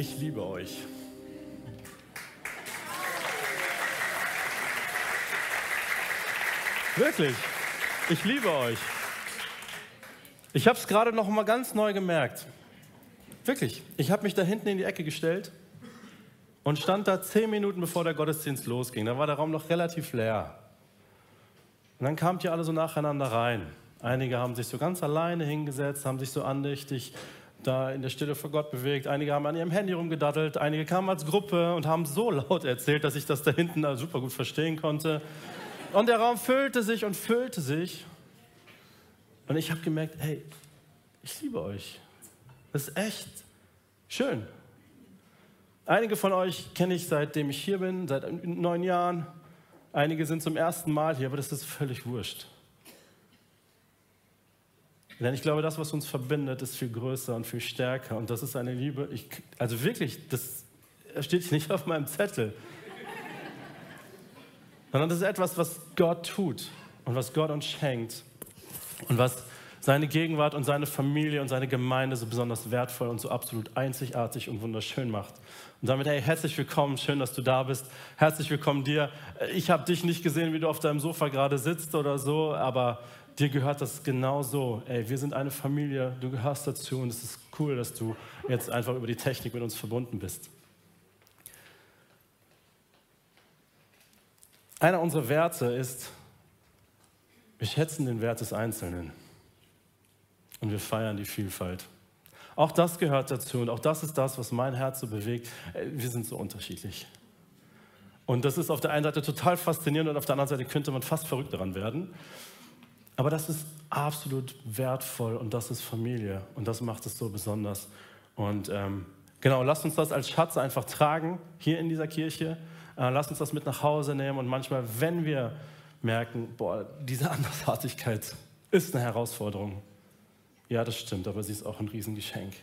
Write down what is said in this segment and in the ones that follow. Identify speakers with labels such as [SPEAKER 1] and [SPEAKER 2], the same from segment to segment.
[SPEAKER 1] Ich liebe euch. Wirklich. Ich liebe euch. Ich habe es gerade noch mal ganz neu gemerkt. Wirklich. Ich habe mich da hinten in die Ecke gestellt und stand da zehn Minuten bevor der Gottesdienst losging. Da war der Raum noch relativ leer. Und dann kamt ihr alle so nacheinander rein. Einige haben sich so ganz alleine hingesetzt, haben sich so andächtig da in der Stille vor Gott bewegt. Einige haben an ihrem Handy rumgedattelt. Einige kamen als Gruppe und haben so laut erzählt, dass ich das da hinten super gut verstehen konnte. Und der Raum füllte sich und füllte sich. Und ich habe gemerkt, hey, ich liebe euch. Das ist echt schön. Einige von euch kenne ich seitdem ich hier bin, seit neun Jahren. Einige sind zum ersten Mal hier, aber das ist völlig wurscht. Denn ich glaube, das, was uns verbindet, ist viel größer und viel stärker. Und das ist eine Liebe, ich, also wirklich, das steht nicht auf meinem Zettel. Sondern das ist etwas, was Gott tut und was Gott uns schenkt und was seine Gegenwart und seine Familie und seine Gemeinde so besonders wertvoll und so absolut einzigartig und wunderschön macht. Und damit, hey, herzlich willkommen, schön, dass du da bist. Herzlich willkommen dir. Ich habe dich nicht gesehen, wie du auf deinem Sofa gerade sitzt oder so, aber dir gehört das genau so. Ey, wir sind eine Familie, du gehörst dazu und es ist cool, dass du jetzt einfach über die Technik mit uns verbunden bist. Einer unserer Werte ist, wir schätzen den Wert des Einzelnen und wir feiern die Vielfalt. Auch das gehört dazu und auch das ist das, was mein Herz so bewegt. Wir sind so unterschiedlich. Und das ist auf der einen Seite total faszinierend und auf der anderen Seite könnte man fast verrückt daran werden. Aber das ist absolut wertvoll und das ist Familie und das macht es so besonders. Und ähm, genau, lasst uns das als Schatz einfach tragen hier in dieser Kirche. Äh, lasst uns das mit nach Hause nehmen und manchmal, wenn wir merken, boah, diese Andersartigkeit ist eine Herausforderung. Ja, das stimmt, aber sie ist auch ein Riesengeschenk.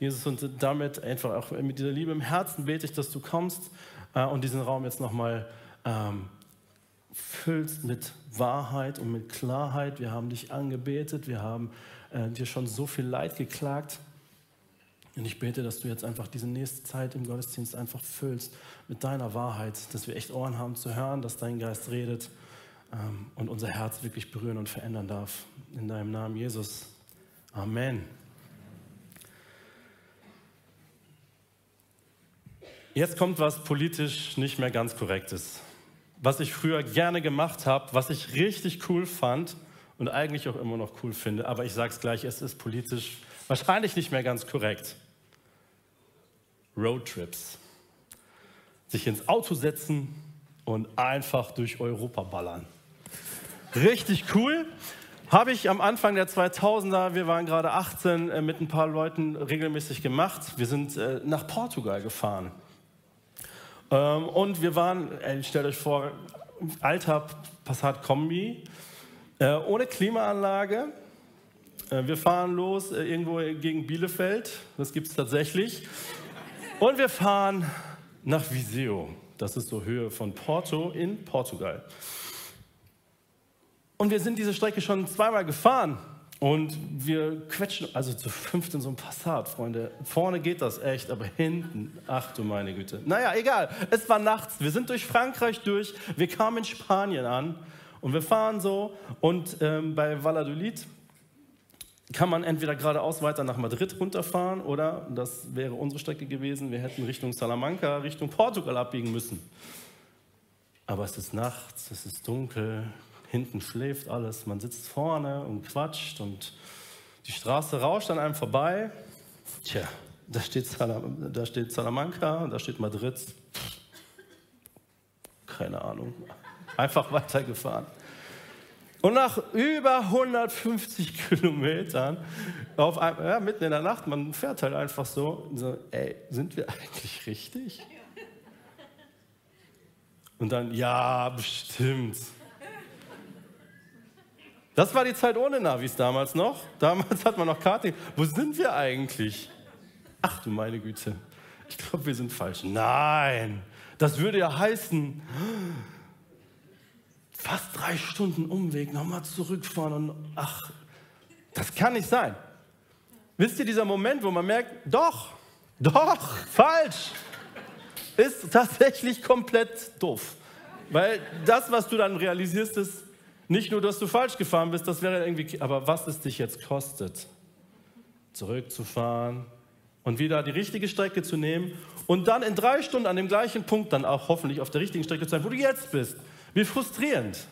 [SPEAKER 1] Jesus, und damit einfach auch mit dieser Liebe im Herzen bete ich, dass du kommst äh, und diesen Raum jetzt nochmal ähm, füllst mit Wahrheit und mit Klarheit. Wir haben dich angebetet, wir haben äh, dir schon so viel Leid geklagt. Und ich bete, dass du jetzt einfach diese nächste Zeit im Gottesdienst einfach füllst mit deiner Wahrheit, dass wir echt Ohren haben zu hören, dass dein Geist redet ähm, und unser Herz wirklich berühren und verändern darf. In deinem Namen, Jesus. Amen. Jetzt kommt was politisch nicht mehr ganz korrektes was ich früher gerne gemacht habe, was ich richtig cool fand und eigentlich auch immer noch cool finde, aber ich sage es gleich, es ist politisch wahrscheinlich nicht mehr ganz korrekt. Roadtrips. Sich ins Auto setzen und einfach durch Europa ballern. Richtig cool. Habe ich am Anfang der 2000er, wir waren gerade 18, äh, mit ein paar Leuten regelmäßig gemacht. Wir sind äh, nach Portugal gefahren. Ähm, und wir waren, ey, stellt euch vor, alter Passat Kombi, äh, ohne Klimaanlage. Äh, wir fahren los äh, irgendwo gegen Bielefeld, das gibt es tatsächlich. Und wir fahren nach Viseu, das ist so Höhe von Porto in Portugal. Und wir sind diese Strecke schon zweimal gefahren. Und wir quetschen, also zu fünft in so einem Passat, Freunde. Vorne geht das echt, aber hinten, ach du meine Güte. Naja, egal. Es war nachts. Wir sind durch Frankreich durch. Wir kamen in Spanien an. Und wir fahren so. Und ähm, bei Valladolid kann man entweder geradeaus weiter nach Madrid runterfahren oder, das wäre unsere Strecke gewesen, wir hätten Richtung Salamanca, Richtung Portugal abbiegen müssen. Aber es ist nachts, es ist dunkel, hinten schläft alles, man sitzt vorne und quatscht und die Straße rauscht an einem vorbei. Tja, da steht, Salam, da steht Salamanca und da steht Madrid. Keine Ahnung. Einfach weitergefahren. Und nach über 150 Kilometern, auf einem, ja, mitten in der Nacht, man fährt halt einfach so, so, ey, sind wir eigentlich richtig? Und dann, ja, bestimmt. Das war die Zeit ohne Navis damals noch. Damals hat man noch Karting. Wo sind wir eigentlich? Ach du meine Güte. Ich glaube, wir sind falsch. Nein, das würde ja heißen, fast drei Stunden Umweg, nochmal zurückfahren und ach, das kann nicht sein. Wisst ihr, dieser Moment, wo man merkt, doch, Doch, falsch. Ist tatsächlich komplett doof. Weil das, was du dann realisierst, ist nicht nur, dass du falsch gefahren bist, das wäre irgendwie, aber was es dich jetzt kostet, zurückzufahren und wieder die richtige Strecke zu nehmen und dann in drei Stunden an dem gleichen Punkt dann auch hoffentlich auf der richtigen Strecke zu sein, wo du jetzt bist. Wie frustrierend.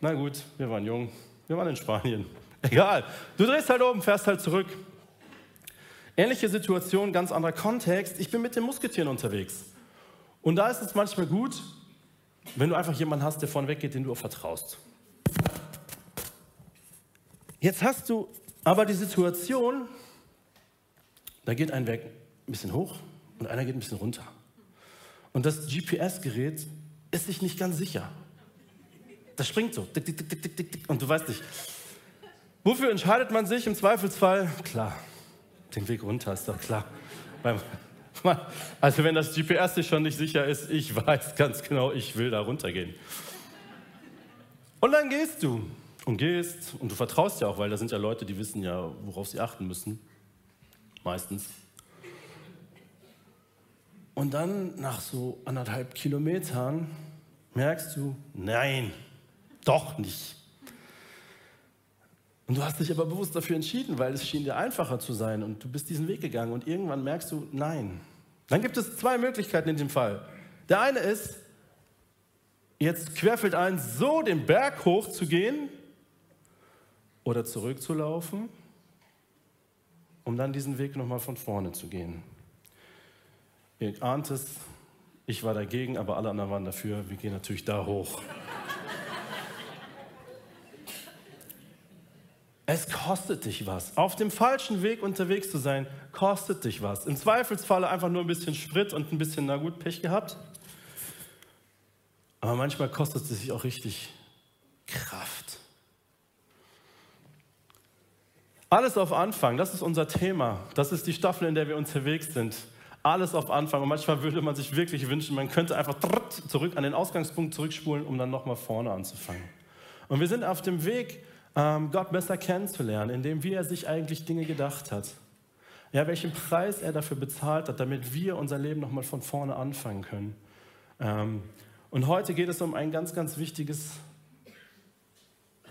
[SPEAKER 1] Na gut, wir waren jung, wir waren in Spanien. Egal, du drehst halt oben, fährst halt zurück. Ähnliche Situation, ganz anderer Kontext. Ich bin mit den Musketieren unterwegs. Und da ist es manchmal gut, wenn du einfach jemanden hast, der vorne weggeht, den du auch vertraust. Jetzt hast du aber die Situation, da geht ein Weg ein bisschen hoch und einer geht ein bisschen runter. Und das GPS-Gerät ist sich nicht ganz sicher. Das springt so. Und du weißt nicht. Wofür entscheidet man sich im Zweifelsfall? Klar, den Weg runter ist doch klar. Also wenn das GPS sich schon nicht sicher ist, ich weiß ganz genau, ich will da runtergehen. Und dann gehst du und gehst und du vertraust ja auch, weil da sind ja Leute, die wissen ja, worauf sie achten müssen. Meistens. Und dann nach so anderthalb Kilometern merkst du, nein, doch nicht. Und du hast dich aber bewusst dafür entschieden, weil es schien dir einfacher zu sein und du bist diesen Weg gegangen und irgendwann merkst du, nein. Dann gibt es zwei Möglichkeiten in dem Fall. Der eine ist, jetzt querfeld ein, so den Berg hoch zu gehen oder zurückzulaufen, um dann diesen Weg nochmal von vorne zu gehen. Ihr ahnt es, ich war dagegen, aber alle anderen waren dafür. Wir gehen natürlich da hoch. Es kostet dich was. Auf dem falschen Weg unterwegs zu sein, kostet dich was. Im Zweifelsfalle einfach nur ein bisschen Sprit und ein bisschen, na gut, Pech gehabt. Aber manchmal kostet es sich auch richtig Kraft. Alles auf Anfang, das ist unser Thema. Das ist die Staffel, in der wir unterwegs sind. Alles auf Anfang. Und manchmal würde man sich wirklich wünschen, man könnte einfach zurück an den Ausgangspunkt zurückspulen, um dann nochmal vorne anzufangen. Und wir sind auf dem Weg, Gott besser kennenzulernen, indem wie er sich eigentlich Dinge gedacht hat. Ja, welchen Preis er dafür bezahlt hat, damit wir unser Leben nochmal von vorne anfangen können. Ähm, und heute geht es um ein ganz, ganz wichtiges,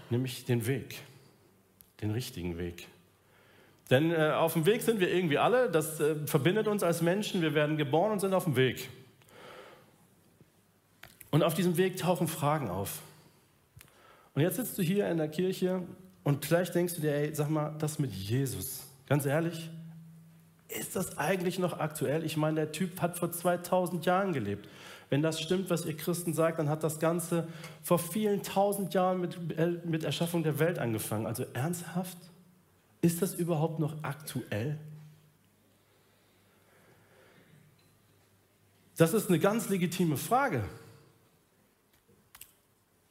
[SPEAKER 1] nämlich den Weg, den richtigen Weg. Denn äh, auf dem Weg sind wir irgendwie alle, das äh, verbindet uns als Menschen, wir werden geboren und sind auf dem Weg. Und auf diesem Weg tauchen Fragen auf. Und jetzt sitzt du hier in der Kirche und vielleicht denkst du dir, ey, sag mal, das mit Jesus, ganz ehrlich, ist das eigentlich noch aktuell? Ich meine, der Typ hat vor 2000 Jahren gelebt. Wenn das stimmt, was ihr Christen sagt, dann hat das Ganze vor vielen tausend Jahren mit, äh, mit Erschaffung der Welt angefangen. Also ernsthaft? Ist das überhaupt noch aktuell? Das ist eine ganz legitime Frage.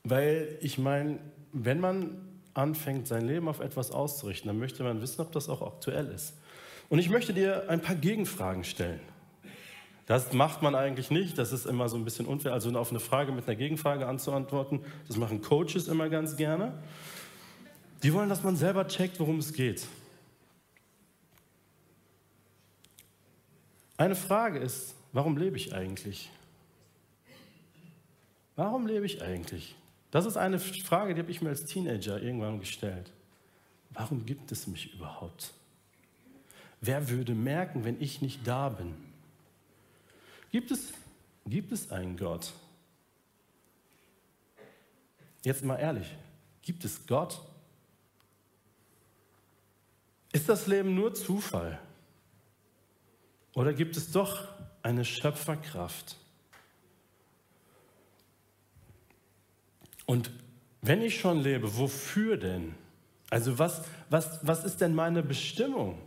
[SPEAKER 1] Weil ich meine, wenn man anfängt, sein Leben auf etwas auszurichten, dann möchte man wissen, ob das auch aktuell ist. Und ich möchte dir ein paar Gegenfragen stellen. Das macht man eigentlich nicht, das ist immer so ein bisschen unfair, also auf eine Frage mit einer Gegenfrage anzuantworten. Das machen Coaches immer ganz gerne. Die wollen, dass man selber checkt, worum es geht. Eine Frage ist, warum lebe ich eigentlich? Warum lebe ich eigentlich? Das ist eine Frage, die habe ich mir als Teenager irgendwann gestellt. Warum gibt es mich überhaupt? Wer würde merken, wenn ich nicht da bin? Gibt es, gibt es einen Gott? Jetzt mal ehrlich, gibt es Gott? Ist das Leben nur Zufall? Oder gibt es doch eine Schöpferkraft? Und wenn ich schon lebe, wofür denn? Also was, was, was ist denn meine Bestimmung?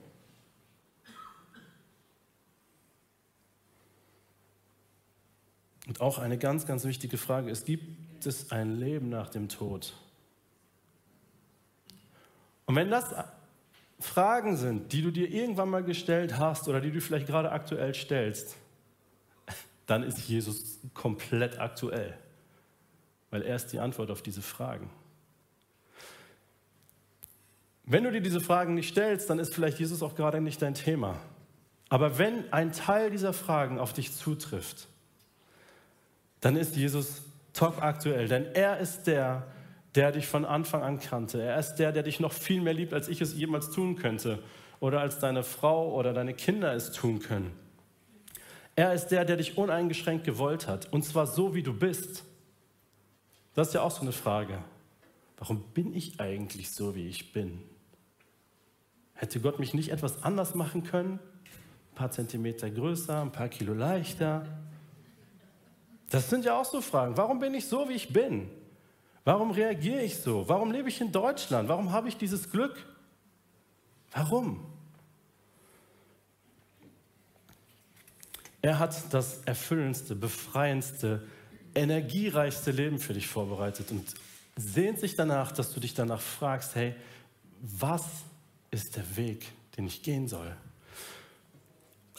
[SPEAKER 1] Und auch eine ganz, ganz wichtige Frage ist, gibt es ein Leben nach dem Tod? Und wenn das Fragen sind, die du dir irgendwann mal gestellt hast oder die du vielleicht gerade aktuell stellst, dann ist Jesus komplett aktuell weil er ist die Antwort auf diese Fragen. Wenn du dir diese Fragen nicht stellst, dann ist vielleicht Jesus auch gerade nicht dein Thema. Aber wenn ein Teil dieser Fragen auf dich zutrifft, dann ist Jesus top aktuell, denn er ist der, der dich von Anfang an kannte. Er ist der, der dich noch viel mehr liebt, als ich es jemals tun könnte oder als deine Frau oder deine Kinder es tun können. Er ist der, der dich uneingeschränkt gewollt hat, und zwar so, wie du bist. Das ist ja auch so eine Frage. Warum bin ich eigentlich so, wie ich bin? Hätte Gott mich nicht etwas anders machen können? Ein paar Zentimeter größer, ein paar Kilo leichter? Das sind ja auch so Fragen. Warum bin ich so, wie ich bin? Warum reagiere ich so? Warum lebe ich in Deutschland? Warum habe ich dieses Glück? Warum? Er hat das erfüllendste, befreiendste, energiereichste Leben für dich vorbereitet und sehnt sich danach, dass du dich danach fragst, hey, was ist der Weg, den ich gehen soll?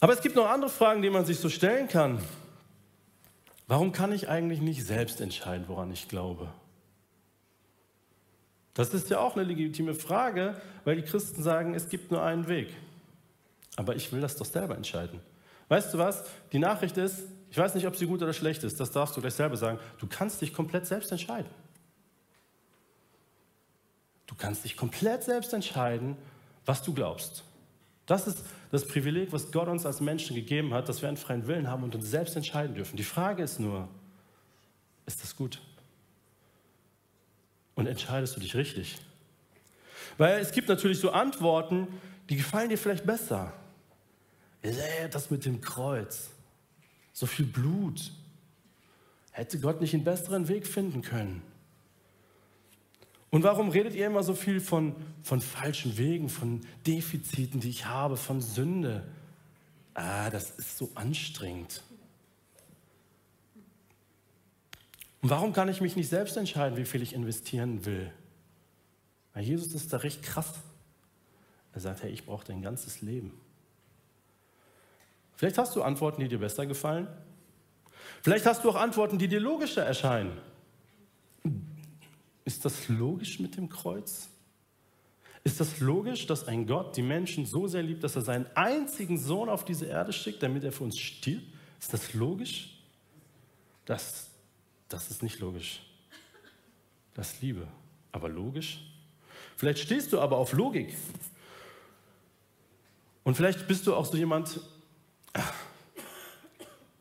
[SPEAKER 1] Aber es gibt noch andere Fragen, die man sich so stellen kann. Warum kann ich eigentlich nicht selbst entscheiden, woran ich glaube? Das ist ja auch eine legitime Frage, weil die Christen sagen, es gibt nur einen Weg. Aber ich will das doch selber entscheiden. Weißt du was? Die Nachricht ist, ich weiß nicht, ob sie gut oder schlecht ist, das darfst du gleich selber sagen. Du kannst dich komplett selbst entscheiden. Du kannst dich komplett selbst entscheiden, was du glaubst. Das ist das Privileg, was Gott uns als Menschen gegeben hat, dass wir einen freien Willen haben und uns selbst entscheiden dürfen. Die Frage ist nur, ist das gut? Und entscheidest du dich richtig? Weil es gibt natürlich so Antworten, die gefallen dir vielleicht besser. Das mit dem Kreuz, so viel Blut. Hätte Gott nicht einen besseren Weg finden können? Und warum redet ihr immer so viel von, von falschen Wegen, von Defiziten, die ich habe, von Sünde? Ah, das ist so anstrengend. Und warum kann ich mich nicht selbst entscheiden, wie viel ich investieren will? Weil Jesus ist da recht krass. Er sagt, hey, ich brauche dein ganzes Leben. Vielleicht hast du Antworten, die dir besser gefallen. Vielleicht hast du auch Antworten, die dir logischer erscheinen. Ist das logisch mit dem Kreuz? Ist das logisch, dass ein Gott die Menschen so sehr liebt, dass er seinen einzigen Sohn auf diese Erde schickt, damit er für uns stirbt? Ist das logisch? Das, das ist nicht logisch. Das ist Liebe. Aber logisch? Vielleicht stehst du aber auf Logik. Und vielleicht bist du auch so jemand,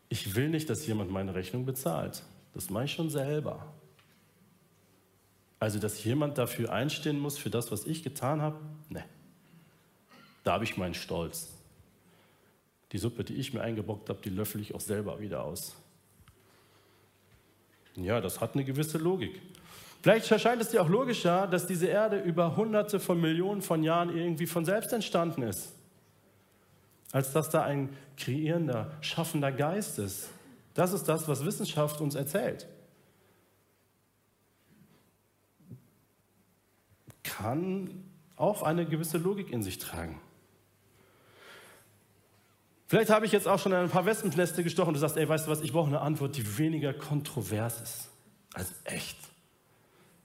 [SPEAKER 1] ich will nicht, dass jemand meine Rechnung bezahlt. Das mache ich schon selber. Also, dass jemand dafür einstehen muss, für das, was ich getan habe, ne. Da habe ich meinen Stolz. Die Suppe, die ich mir eingebockt habe, die löffel ich auch selber wieder aus. Ja, das hat eine gewisse Logik. Vielleicht erscheint es dir auch logischer, dass diese Erde über hunderte von Millionen von Jahren irgendwie von selbst entstanden ist als dass da ein kreierender, schaffender Geist ist. Das ist das, was Wissenschaft uns erzählt. Kann auch eine gewisse Logik in sich tragen. Vielleicht habe ich jetzt auch schon ein paar Wespenneste gestochen und du sagst, ey, weißt du was, ich brauche eine Antwort, die weniger kontrovers ist als echt.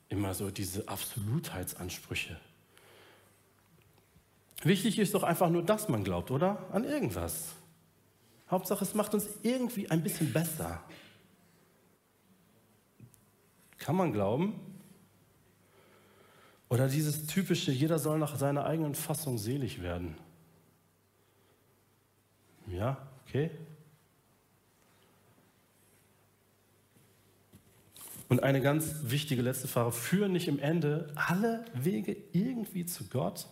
[SPEAKER 1] Immer so diese Absolutheitsansprüche. Wichtig ist doch einfach nur, dass man glaubt, oder? An irgendwas. Hauptsache, es macht uns irgendwie ein bisschen besser. Kann man glauben? Oder dieses typische, jeder soll nach seiner eigenen Fassung selig werden. Ja, okay. Und eine ganz wichtige letzte Frage, führen nicht im Ende alle Wege irgendwie zu Gott?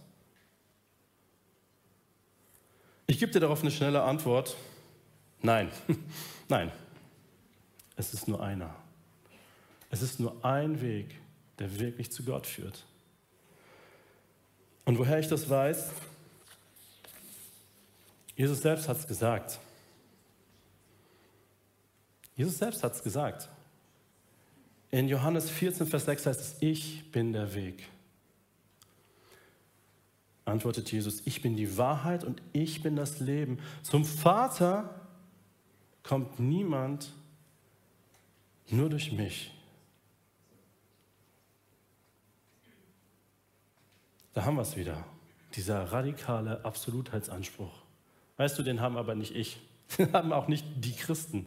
[SPEAKER 1] Ich gebe dir darauf eine schnelle Antwort. Nein, nein. Es ist nur einer. Es ist nur ein Weg, der wirklich zu Gott führt. Und woher ich das weiß, Jesus selbst hat es gesagt. Jesus selbst hat es gesagt. In Johannes 14, Vers 6 heißt es, ich bin der Weg antwortet Jesus, ich bin die Wahrheit und ich bin das Leben. Zum Vater kommt niemand nur durch mich. Da haben wir es wieder, dieser radikale Absolutheitsanspruch. Weißt du, den haben aber nicht ich. Den haben auch nicht die Christen.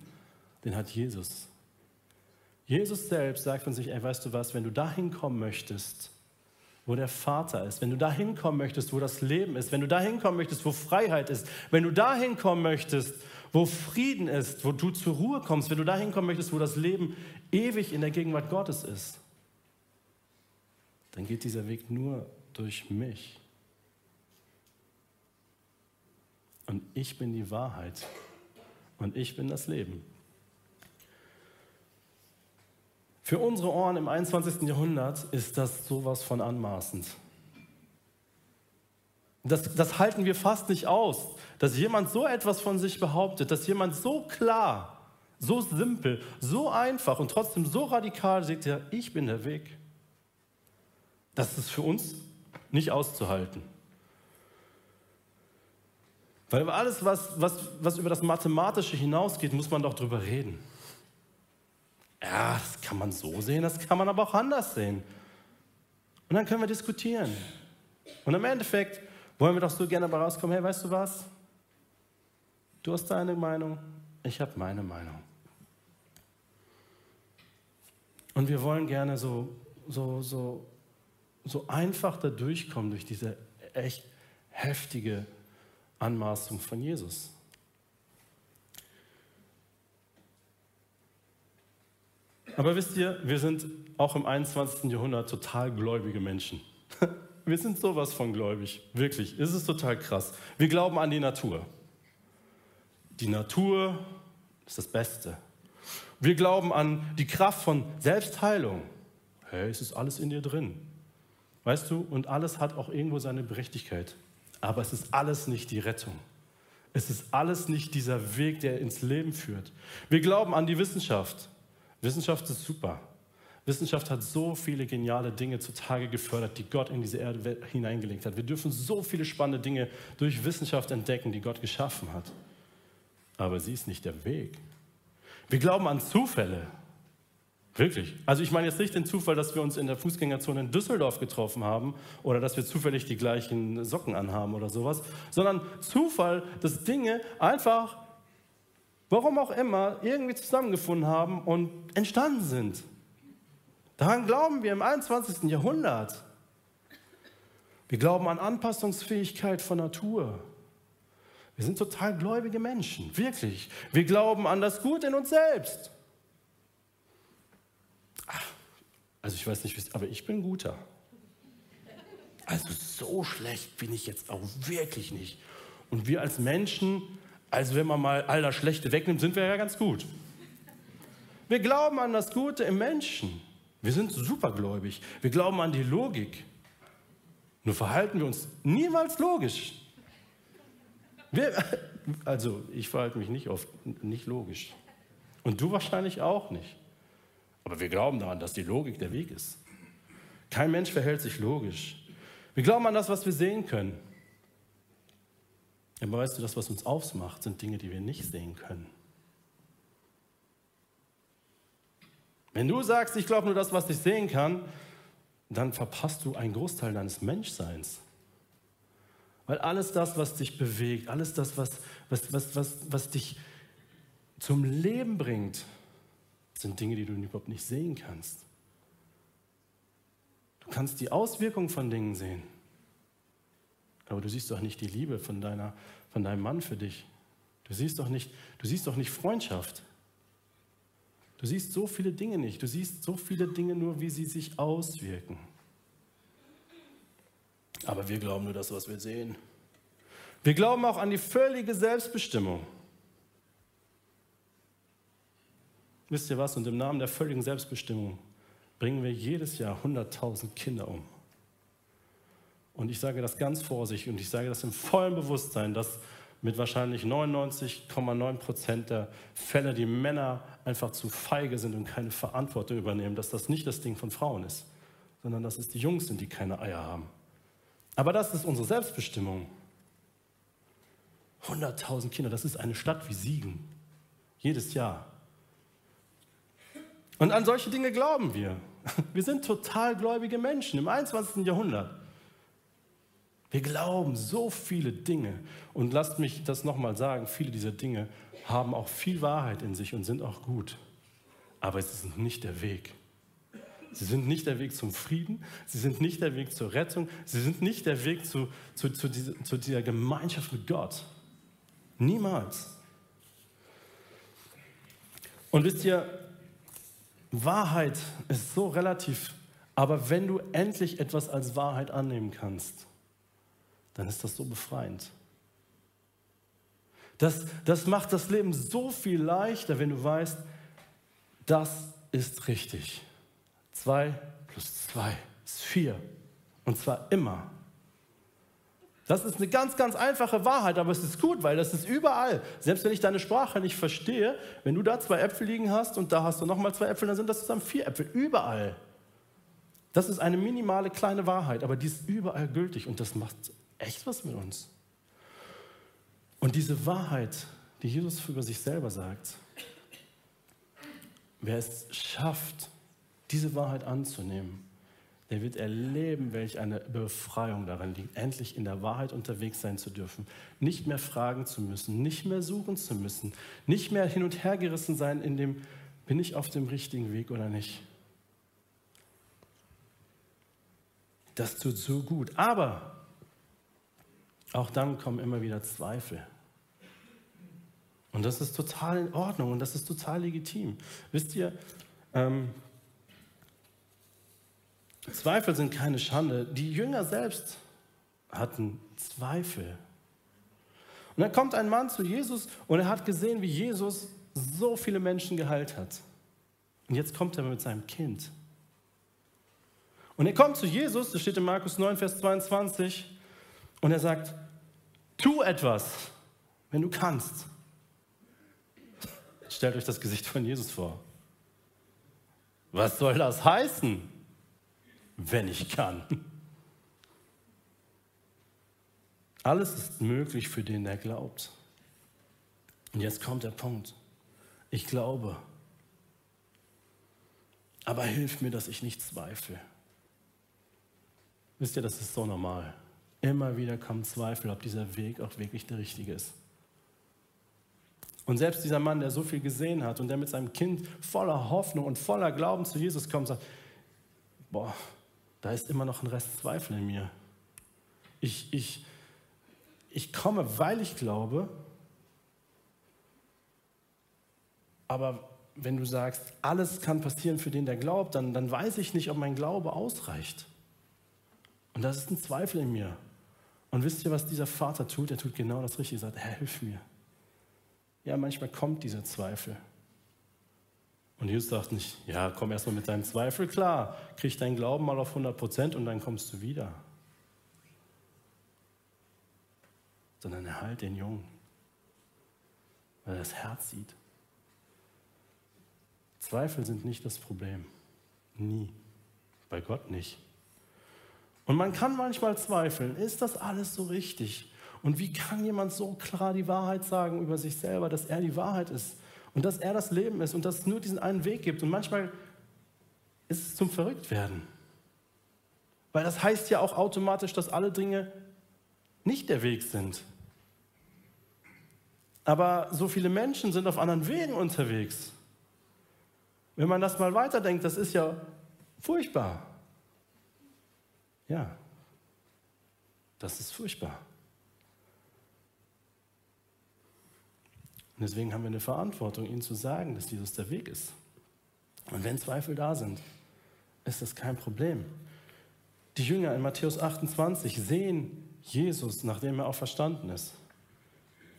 [SPEAKER 1] Den hat Jesus. Jesus selbst sagt von sich, ey, weißt du was, wenn du dahin kommen möchtest, wo der Vater ist, wenn du dahin kommen möchtest, wo das Leben ist, wenn du dahin kommen möchtest, wo Freiheit ist, wenn du dahin kommen möchtest, wo Frieden ist, wo du zur Ruhe kommst, wenn du dahin kommen möchtest, wo das Leben ewig in der Gegenwart Gottes ist, dann geht dieser Weg nur durch mich. Und ich bin die Wahrheit. Und ich bin das Leben. Für unsere Ohren im 21. Jahrhundert ist das sowas von anmaßend. Das, das halten wir fast nicht aus, dass jemand so etwas von sich behauptet, dass jemand so klar, so simpel, so einfach und trotzdem so radikal sagt, ja, ich bin der Weg. Das ist für uns nicht auszuhalten. Weil über alles, was, was, was über das Mathematische hinausgeht, muss man doch drüber reden. Ja, das kann man so sehen, das kann man aber auch anders sehen. Und dann können wir diskutieren. Und im Endeffekt wollen wir doch so gerne dabei rauskommen, hey, weißt du was? Du hast deine Meinung, ich habe meine Meinung. Und wir wollen gerne so, so, so, so einfach da durchkommen durch diese echt heftige Anmaßung von Jesus. Aber wisst ihr, wir sind auch im 21. Jahrhundert total gläubige Menschen. Wir sind sowas von gläubig, wirklich. Es ist total krass. Wir glauben an die Natur. Die Natur ist das Beste. Wir glauben an die Kraft von Selbstheilung. Hey, es ist alles in dir drin. Weißt du, und alles hat auch irgendwo seine Berechtigkeit. Aber es ist alles nicht die Rettung. Es ist alles nicht dieser Weg, der ins Leben führt. Wir glauben an die Wissenschaft. Wissenschaft ist super. Wissenschaft hat so viele geniale Dinge zutage gefördert, die Gott in diese Erde hineingelegt hat. Wir dürfen so viele spannende Dinge durch Wissenschaft entdecken, die Gott geschaffen hat. Aber sie ist nicht der Weg. Wir glauben an Zufälle. Wirklich. Also ich meine jetzt nicht den Zufall, dass wir uns in der Fußgängerzone in Düsseldorf getroffen haben oder dass wir zufällig die gleichen Socken anhaben oder sowas, sondern Zufall, dass Dinge einfach warum auch immer, irgendwie zusammengefunden haben und entstanden sind. Daran glauben wir im 21. Jahrhundert. Wir glauben an Anpassungsfähigkeit von Natur. Wir sind total gläubige Menschen, wirklich. Wir glauben an das Gute in uns selbst. Ach, also ich weiß nicht, aber ich bin guter. Also so schlecht bin ich jetzt auch wirklich nicht. Und wir als Menschen also wenn man mal all das Schlechte wegnimmt, sind wir ja ganz gut. Wir glauben an das Gute im Menschen. Wir sind supergläubig. Wir glauben an die Logik. Nur verhalten wir uns niemals logisch. Wir, also ich verhalte mich nicht oft nicht logisch. Und du wahrscheinlich auch nicht. Aber wir glauben daran, dass die Logik der Weg ist. Kein Mensch verhält sich logisch. Wir glauben an das, was wir sehen können. Aber weißt du, das, was uns ausmacht, sind Dinge, die wir nicht sehen können. Wenn du sagst, ich glaube nur das, was ich sehen kann, dann verpasst du einen Großteil deines Menschseins. Weil alles das, was dich bewegt, alles das, was, was, was, was, was dich zum Leben bringt, sind Dinge, die du überhaupt nicht sehen kannst. Du kannst die Auswirkungen von Dingen sehen. Aber du siehst doch nicht die Liebe von, deiner, von deinem Mann für dich. Du siehst doch nicht, du siehst doch nicht Freundschaft. Du siehst so viele Dinge nicht. Du siehst so viele Dinge nur, wie sie sich auswirken. Aber wir glauben nur das, was wir sehen. Wir glauben auch an die völlige Selbstbestimmung. Wisst ihr was? Und im Namen der völligen Selbstbestimmung bringen wir jedes Jahr 100.000 Kinder um. Und ich sage das ganz vorsichtig und ich sage das im vollen Bewusstsein, dass mit wahrscheinlich 99,9 Prozent der Fälle die Männer einfach zu feige sind und keine Verantwortung übernehmen, dass das nicht das Ding von Frauen ist, sondern dass es die Jungs sind, die keine Eier haben. Aber das ist unsere Selbstbestimmung. 100.000 Kinder, das ist eine Stadt wie Siegen. Jedes Jahr. Und an solche Dinge glauben wir. Wir sind total gläubige Menschen im 21. Jahrhundert. Wir glauben so viele Dinge. Und lasst mich das nochmal sagen, viele dieser Dinge haben auch viel Wahrheit in sich und sind auch gut. Aber es ist nicht der Weg. Sie sind nicht der Weg zum Frieden, sie sind nicht der Weg zur Rettung, sie sind nicht der Weg zu, zu, zu, dieser, zu dieser Gemeinschaft mit Gott. Niemals. Und wisst ihr, Wahrheit ist so relativ, aber wenn du endlich etwas als Wahrheit annehmen kannst, dann ist das so befreiend. Das, das macht das Leben so viel leichter, wenn du weißt, das ist richtig. Zwei plus zwei ist vier. Und zwar immer. Das ist eine ganz, ganz einfache Wahrheit, aber es ist gut, weil das ist überall. Selbst wenn ich deine Sprache nicht verstehe, wenn du da zwei Äpfel liegen hast und da hast du nochmal zwei Äpfel, dann sind das zusammen vier Äpfel. Überall. Das ist eine minimale kleine Wahrheit, aber die ist überall gültig und das macht echt was mit uns. Und diese Wahrheit, die Jesus über sich selber sagt, wer es schafft, diese Wahrheit anzunehmen, der wird erleben, welch eine Befreiung darin liegt, endlich in der Wahrheit unterwegs sein zu dürfen, nicht mehr fragen zu müssen, nicht mehr suchen zu müssen, nicht mehr hin und her gerissen sein in dem, bin ich auf dem richtigen Weg oder nicht. Das tut so gut. Aber auch dann kommen immer wieder Zweifel. Und das ist total in Ordnung und das ist total legitim. Wisst ihr, ähm, Zweifel sind keine Schande. Die Jünger selbst hatten Zweifel. Und dann kommt ein Mann zu Jesus und er hat gesehen, wie Jesus so viele Menschen geheilt hat. Und jetzt kommt er mit seinem Kind. Und er kommt zu Jesus, das steht in Markus 9, Vers 22, und er sagt, tu etwas, wenn du kannst. Stellt euch das Gesicht von Jesus vor. Was soll das heißen? wenn ich kann. Alles ist möglich für den, der glaubt. Und jetzt kommt der Punkt. Ich glaube. Aber hilf mir, dass ich nicht zweifle. Wisst ihr, das ist so normal. Immer wieder kommen Zweifel, ob dieser Weg auch wirklich der richtige ist. Und selbst dieser Mann, der so viel gesehen hat und der mit seinem Kind voller Hoffnung und voller Glauben zu Jesus kommt, sagt, boah, da ist immer noch ein Rest Zweifel in mir. Ich, ich, ich komme, weil ich glaube, aber wenn du sagst, alles kann passieren für den, der glaubt, dann, dann weiß ich nicht, ob mein Glaube ausreicht. Und das ist ein Zweifel in mir. Und wisst ihr, was dieser Vater tut? Er tut genau das Richtige. Er sagt, Herr, hilf mir. Ja, manchmal kommt dieser Zweifel. Und Jesus sagt nicht, ja, komm erstmal mit deinem Zweifel klar, krieg deinen Glauben mal auf 100 Prozent und dann kommst du wieder. Sondern er heilt den Jungen, weil er das Herz sieht. Zweifel sind nicht das Problem. Nie. Bei Gott nicht. Und man kann manchmal zweifeln, ist das alles so richtig? Und wie kann jemand so klar die Wahrheit sagen über sich selber, dass er die Wahrheit ist? und dass er das Leben ist und dass es nur diesen einen Weg gibt. Und manchmal ist es zum Verrücktwerden. Weil das heißt ja auch automatisch, dass alle Dinge nicht der Weg sind. Aber so viele Menschen sind auf anderen Wegen unterwegs. Wenn man das mal weiterdenkt, das ist ja furchtbar. Ja, das ist furchtbar. Und deswegen haben wir eine Verantwortung, ihnen zu sagen, dass Jesus der Weg ist. Und wenn Zweifel da sind, ist das kein Problem. Die Jünger in Matthäus 28 sehen Jesus, nachdem er auch verstanden ist.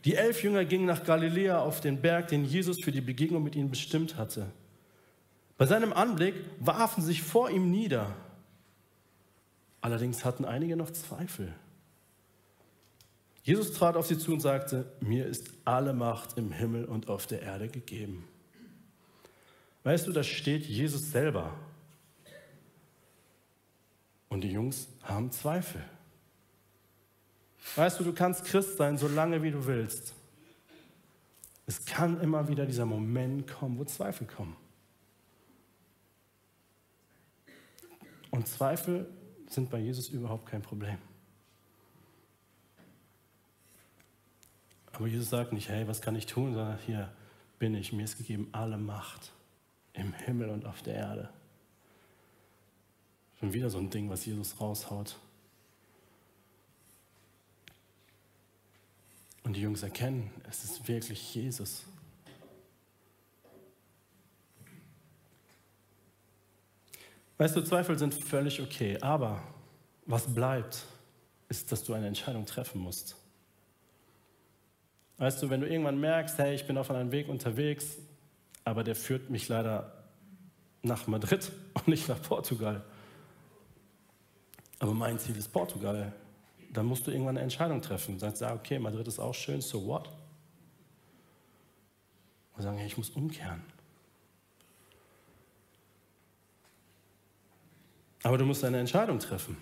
[SPEAKER 1] Die elf Jünger gingen nach Galiläa auf den Berg, den Jesus für die Begegnung mit ihnen bestimmt hatte. Bei seinem Anblick warfen sich vor ihm nieder. Allerdings hatten einige noch Zweifel. Jesus trat auf sie zu und sagte, mir ist alle Macht im Himmel und auf der Erde gegeben. Weißt du, da steht Jesus selber. Und die Jungs haben Zweifel. Weißt du, du kannst Christ sein, so lange wie du willst. Es kann immer wieder dieser Moment kommen, wo Zweifel kommen. Und Zweifel sind bei Jesus überhaupt kein Problem. Aber Jesus sagt nicht, hey, was kann ich tun, sondern hier bin ich, mir ist gegeben alle Macht im Himmel und auf der Erde. Schon wieder so ein Ding, was Jesus raushaut. Und die Jungs erkennen, es ist wirklich Jesus. Weißt du, Zweifel sind völlig okay, aber was bleibt, ist, dass du eine Entscheidung treffen musst. Weißt du, wenn du irgendwann merkst, hey, ich bin auf einem Weg unterwegs, aber der führt mich leider nach Madrid und nicht nach Portugal. Aber mein Ziel ist Portugal. Dann musst du irgendwann eine Entscheidung treffen. Sagst, ja, okay, Madrid ist auch schön, so what? Und sagen, hey, ich muss umkehren. Aber du musst eine Entscheidung treffen.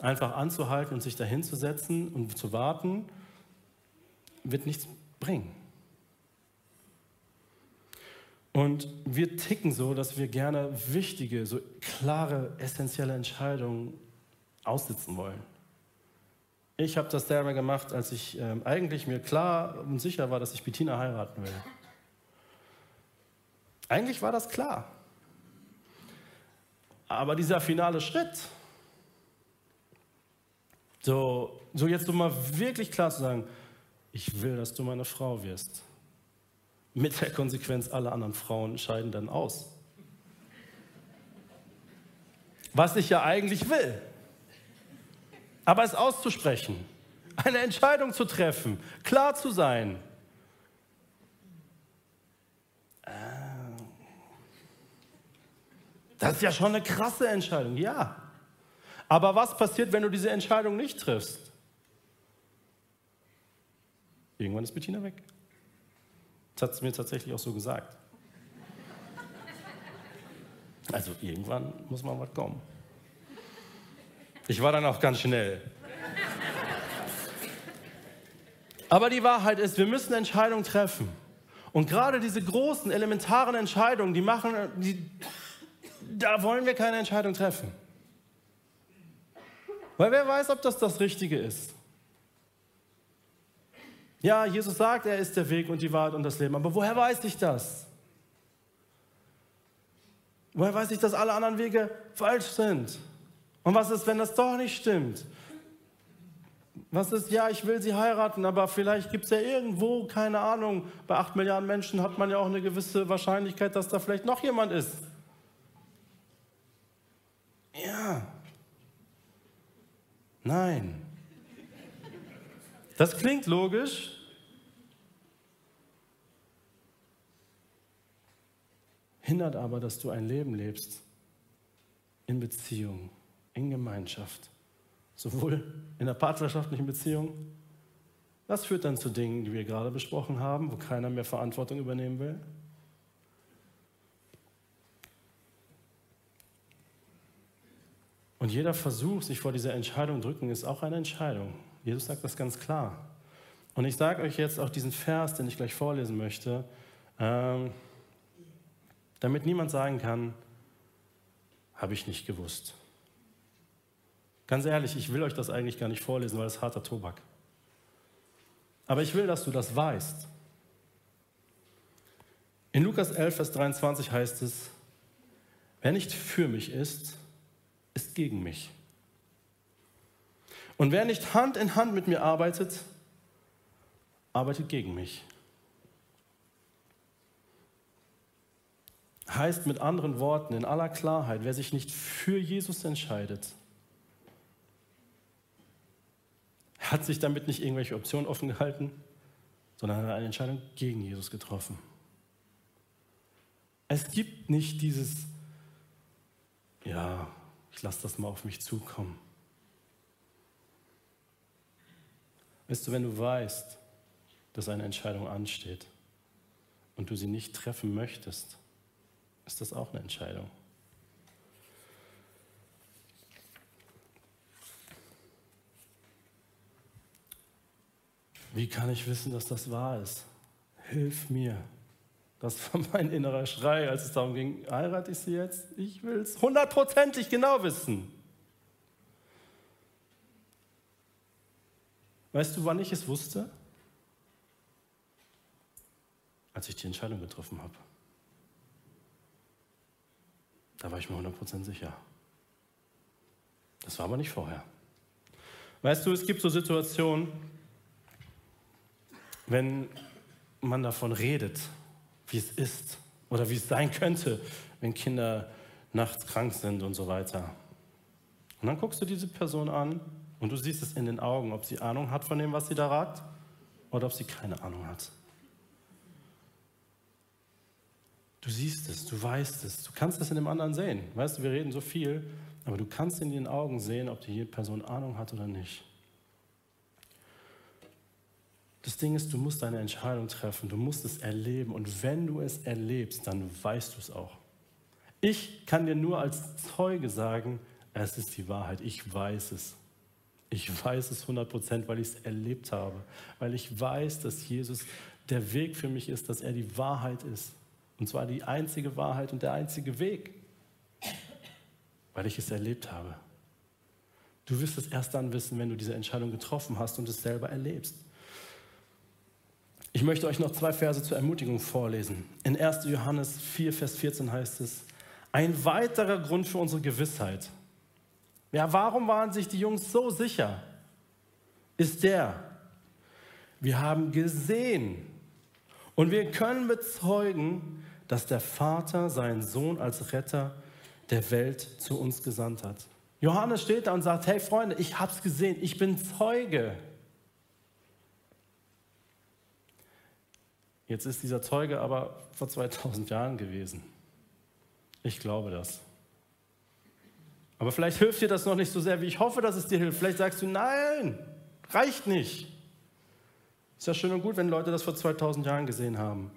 [SPEAKER 1] Einfach anzuhalten und sich dahin zu setzen und zu warten, wird nichts bringen. Und wir ticken so, dass wir gerne wichtige, so klare, essentielle Entscheidungen aussitzen wollen. Ich habe das selber gemacht, als ich äh, eigentlich mir klar und sicher war, dass ich Bettina heiraten will. Eigentlich war das klar. Aber dieser finale Schritt, so, so jetzt mal wirklich klar zu sagen, ich will, dass du meine Frau wirst. Mit der Konsequenz, alle anderen Frauen scheiden dann aus. Was ich ja eigentlich will. Aber es auszusprechen, eine Entscheidung zu treffen, klar zu sein, Das ist ja schon eine krasse Entscheidung, ja. Aber was passiert, wenn du diese Entscheidung nicht triffst? Irgendwann ist Bettina weg. Das hat sie mir tatsächlich auch so gesagt. Also irgendwann muss mal was kommen. Ich war dann auch ganz schnell. Aber die Wahrheit ist, wir müssen Entscheidungen treffen. Und gerade diese großen, elementaren Entscheidungen, die machen, die, da wollen wir keine Entscheidung treffen. Weil wer weiß, ob das das Richtige ist. Ja, Jesus sagt, er ist der Weg und die Wahrheit und das Leben. Aber woher weiß ich das? Woher weiß ich, dass alle anderen Wege falsch sind? Und was ist, wenn das doch nicht stimmt? Was ist, ja, ich will sie heiraten, aber vielleicht gibt es ja irgendwo, keine Ahnung, bei acht Milliarden Menschen hat man ja auch eine gewisse Wahrscheinlichkeit, dass da vielleicht noch jemand ist. Ja. Nein. Das klingt logisch. Hindert aber, dass du ein Leben lebst in Beziehung, in Gemeinschaft, sowohl in der partnerschaftlichen Beziehung. Das führt dann zu Dingen, die wir gerade besprochen haben, wo keiner mehr Verantwortung übernehmen will. Und jeder Versuch, sich vor dieser Entscheidung drücken, ist auch eine Entscheidung. Jesus sagt das ganz klar. Und ich sage euch jetzt auch diesen Vers, den ich gleich vorlesen möchte, ähm, damit niemand sagen kann, habe ich nicht gewusst. Ganz ehrlich, ich will euch das eigentlich gar nicht vorlesen, weil es harter Tobak. Aber ich will, dass du das weißt. In Lukas 11, Vers 23 heißt es, wer nicht für mich ist, ist gegen mich. Und wer nicht Hand in Hand mit mir arbeitet, arbeitet gegen mich. Heißt mit anderen Worten, in aller Klarheit, wer sich nicht für Jesus entscheidet, hat sich damit nicht irgendwelche Optionen offen gehalten, sondern hat eine Entscheidung gegen Jesus getroffen. Es gibt nicht dieses, ja, ich lasse das mal auf mich zukommen. Weißt du, wenn du weißt, dass eine Entscheidung ansteht und du sie nicht treffen möchtest, ist das auch eine Entscheidung. Wie kann ich wissen, dass das wahr ist? Hilf mir. Das war mein innerer Schrei, als es darum ging, heirate ich sie jetzt? Ich will es hundertprozentig genau wissen. Weißt du, wann ich es wusste? als ich die Entscheidung getroffen habe. Da war ich mir 100% sicher. Das war aber nicht vorher. Weißt du, es gibt so Situationen, wenn man davon redet, wie es ist oder wie es sein könnte, wenn Kinder nachts krank sind und so weiter. Und dann guckst du diese Person an und du siehst es in den Augen, ob sie Ahnung hat von dem, was sie da ragt oder ob sie keine Ahnung hat. Du siehst es, du weißt es, du kannst es in dem anderen sehen. Weißt du, wir reden so viel, aber du kannst in den Augen sehen, ob die Person Ahnung hat oder nicht. Das Ding ist, du musst deine Entscheidung treffen, du musst es erleben und wenn du es erlebst, dann weißt du es auch. Ich kann dir nur als Zeuge sagen, es ist die Wahrheit, ich weiß es. Ich weiß es 100 Prozent, weil ich es erlebt habe, weil ich weiß, dass Jesus der Weg für mich ist, dass er die Wahrheit ist. Und zwar die einzige Wahrheit und der einzige Weg, weil ich es erlebt habe. Du wirst es erst dann wissen, wenn du diese Entscheidung getroffen hast und es selber erlebst. Ich möchte euch noch zwei Verse zur Ermutigung vorlesen. In 1. Johannes 4, Vers 14 heißt es, ein weiterer Grund für unsere Gewissheit. Ja, warum waren sich die Jungs so sicher? Ist der, wir haben gesehen und wir können bezeugen, dass der Vater seinen Sohn als Retter der Welt zu uns gesandt hat. Johannes steht da und sagt, hey Freunde, ich habe es gesehen, ich bin Zeuge. Jetzt ist dieser Zeuge aber vor 2000 Jahren gewesen. Ich glaube das. Aber vielleicht hilft dir das noch nicht so sehr, wie ich hoffe, dass es dir hilft. Vielleicht sagst du, nein, reicht nicht. Ist ja schön und gut, wenn Leute das vor 2000 Jahren gesehen haben.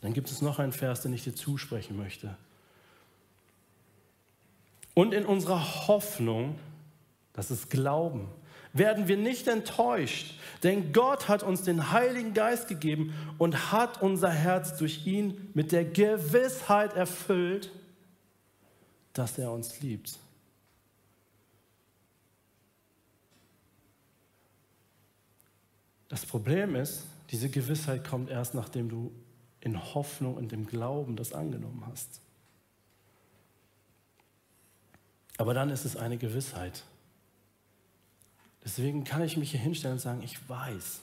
[SPEAKER 1] Dann gibt es noch einen Vers, den ich dir zusprechen möchte. Und in unserer Hoffnung, das ist Glauben, werden wir nicht enttäuscht, denn Gott hat uns den Heiligen Geist gegeben und hat unser Herz durch ihn mit der Gewissheit erfüllt, dass er uns liebt. Das Problem ist, diese Gewissheit kommt erst, nachdem du in Hoffnung und im Glauben das angenommen hast. Aber dann ist es eine Gewissheit. Deswegen kann ich mich hier hinstellen und sagen, ich weiß,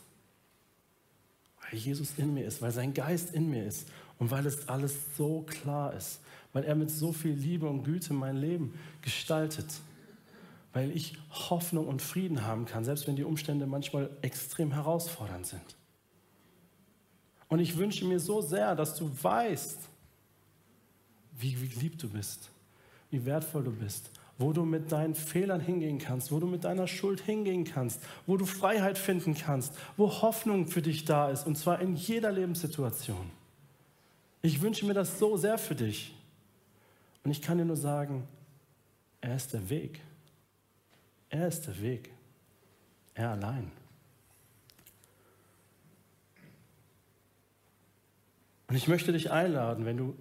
[SPEAKER 1] weil Jesus in mir ist, weil sein Geist in mir ist und weil es alles so klar ist, weil er mit so viel Liebe und Güte mein Leben gestaltet, weil ich Hoffnung und Frieden haben kann, selbst wenn die Umstände manchmal extrem herausfordernd sind. Und ich wünsche mir so sehr, dass du weißt, wie, wie lieb du bist, wie wertvoll du bist, wo du mit deinen Fehlern hingehen kannst, wo du mit deiner Schuld hingehen kannst, wo du Freiheit finden kannst, wo Hoffnung für dich da ist, und zwar in jeder Lebenssituation. Ich wünsche mir das so sehr für dich. Und ich kann dir nur sagen, er ist der Weg. Er ist der Weg. Er allein. Und ich möchte dich einladen, wenn du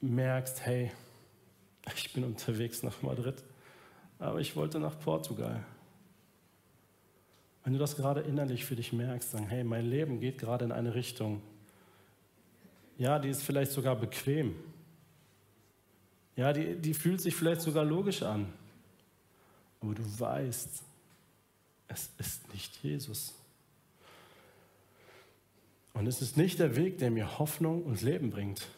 [SPEAKER 1] merkst, hey, ich bin unterwegs nach Madrid, aber ich wollte nach Portugal. Wenn du das gerade innerlich für dich merkst, sagen, hey, mein Leben geht gerade in eine Richtung, ja, die ist vielleicht sogar bequem. Ja, die, die fühlt sich vielleicht sogar logisch an. Aber du weißt, es ist nicht Jesus. Und es ist nicht der Weg, der mir Hoffnung und Leben bringt,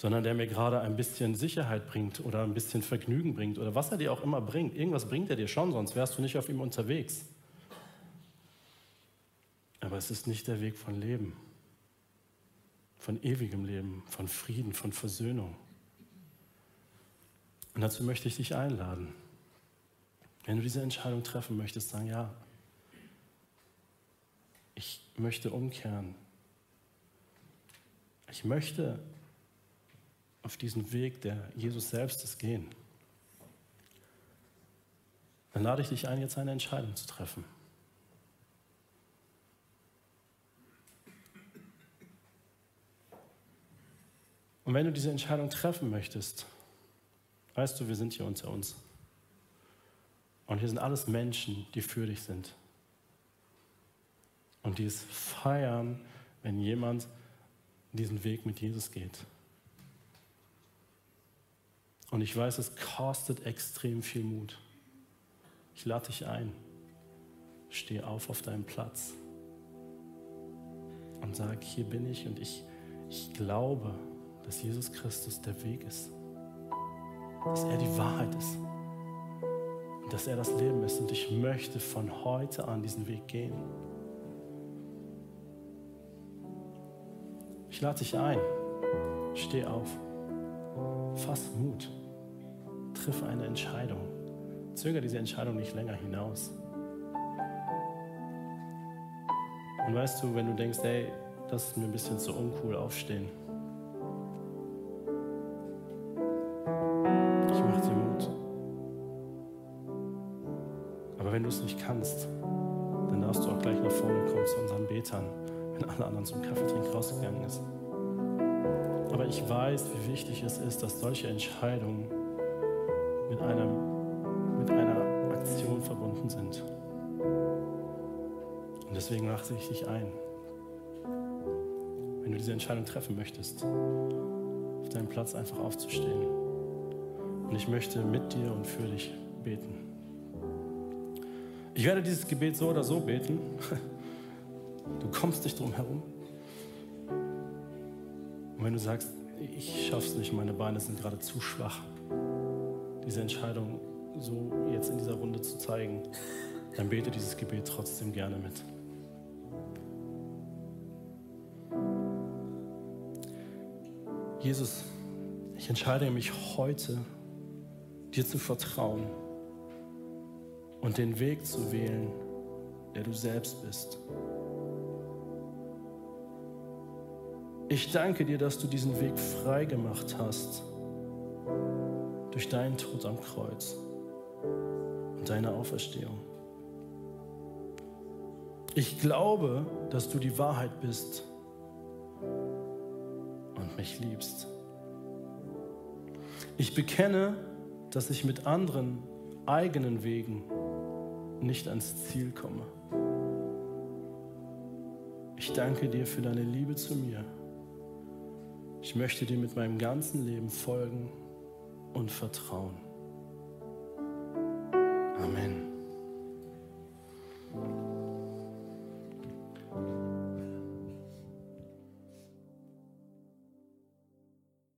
[SPEAKER 1] sondern der mir gerade ein bisschen Sicherheit bringt oder ein bisschen Vergnügen bringt oder was er dir auch immer bringt. Irgendwas bringt er dir schon, sonst wärst du nicht auf ihm unterwegs. Aber es ist nicht der Weg von Leben, von ewigem Leben, von Frieden, von Versöhnung. Und dazu möchte ich dich einladen. Wenn du diese Entscheidung treffen möchtest, sagen, ja, ich möchte umkehren. Ich möchte auf diesen Weg, der Jesus selbst ist, gehen. Dann lade ich dich ein, jetzt eine Entscheidung zu treffen. Und wenn du diese Entscheidung treffen möchtest, weißt du, wir sind hier unter uns. Und hier sind alles Menschen, die für dich sind. und die es feiern, wenn jemand diesen Weg mit Jesus geht. Und ich weiß, es kostet extrem viel Mut. Ich lade dich ein. Steh auf auf deinem Platz und sag, hier bin ich und ich, ich glaube, dass Jesus Christus der Weg ist. Dass er die Wahrheit ist. Und dass er das Leben ist. Und ich möchte von heute an diesen Weg gehen. Ich lade dich ein. Steh auf. Fass Mut. Triff eine Entscheidung. Zöger diese Entscheidung nicht länger hinaus. Und weißt du, wenn du denkst, ey, das ist mir ein bisschen zu uncool, aufstehen. Ich mache dir Mut. Aber wenn du es nicht kannst, dann darfst du auch gleich nach vorne kommen zu unseren Betern, wenn alle anderen zum Kaffeetrinken rausgegangen ist. Aber ich weiß, wie wichtig es ist, dass solche Entscheidungen deswegen lache ich dich ein, wenn du diese Entscheidung treffen möchtest, auf deinem Platz einfach aufzustehen. Und ich möchte mit dir und für dich beten. Ich werde dieses Gebet so oder so beten. Du kommst nicht drum herum. Und wenn du sagst, ich schaff's nicht, meine Beine sind gerade zu schwach, diese Entscheidung so jetzt in dieser Runde zu zeigen, dann bete dieses Gebet trotzdem gerne mit. Jesus, ich entscheide mich heute, dir zu vertrauen und den Weg zu wählen, der du selbst bist. Ich danke dir, dass du diesen Weg frei gemacht hast durch deinen Tod am Kreuz und deine Auferstehung. Ich glaube, dass du die Wahrheit bist mich liebst. Ich bekenne, dass ich mit anderen eigenen Wegen nicht ans Ziel komme. Ich danke dir für deine Liebe zu mir. Ich möchte dir mit meinem ganzen Leben folgen und vertrauen. Amen.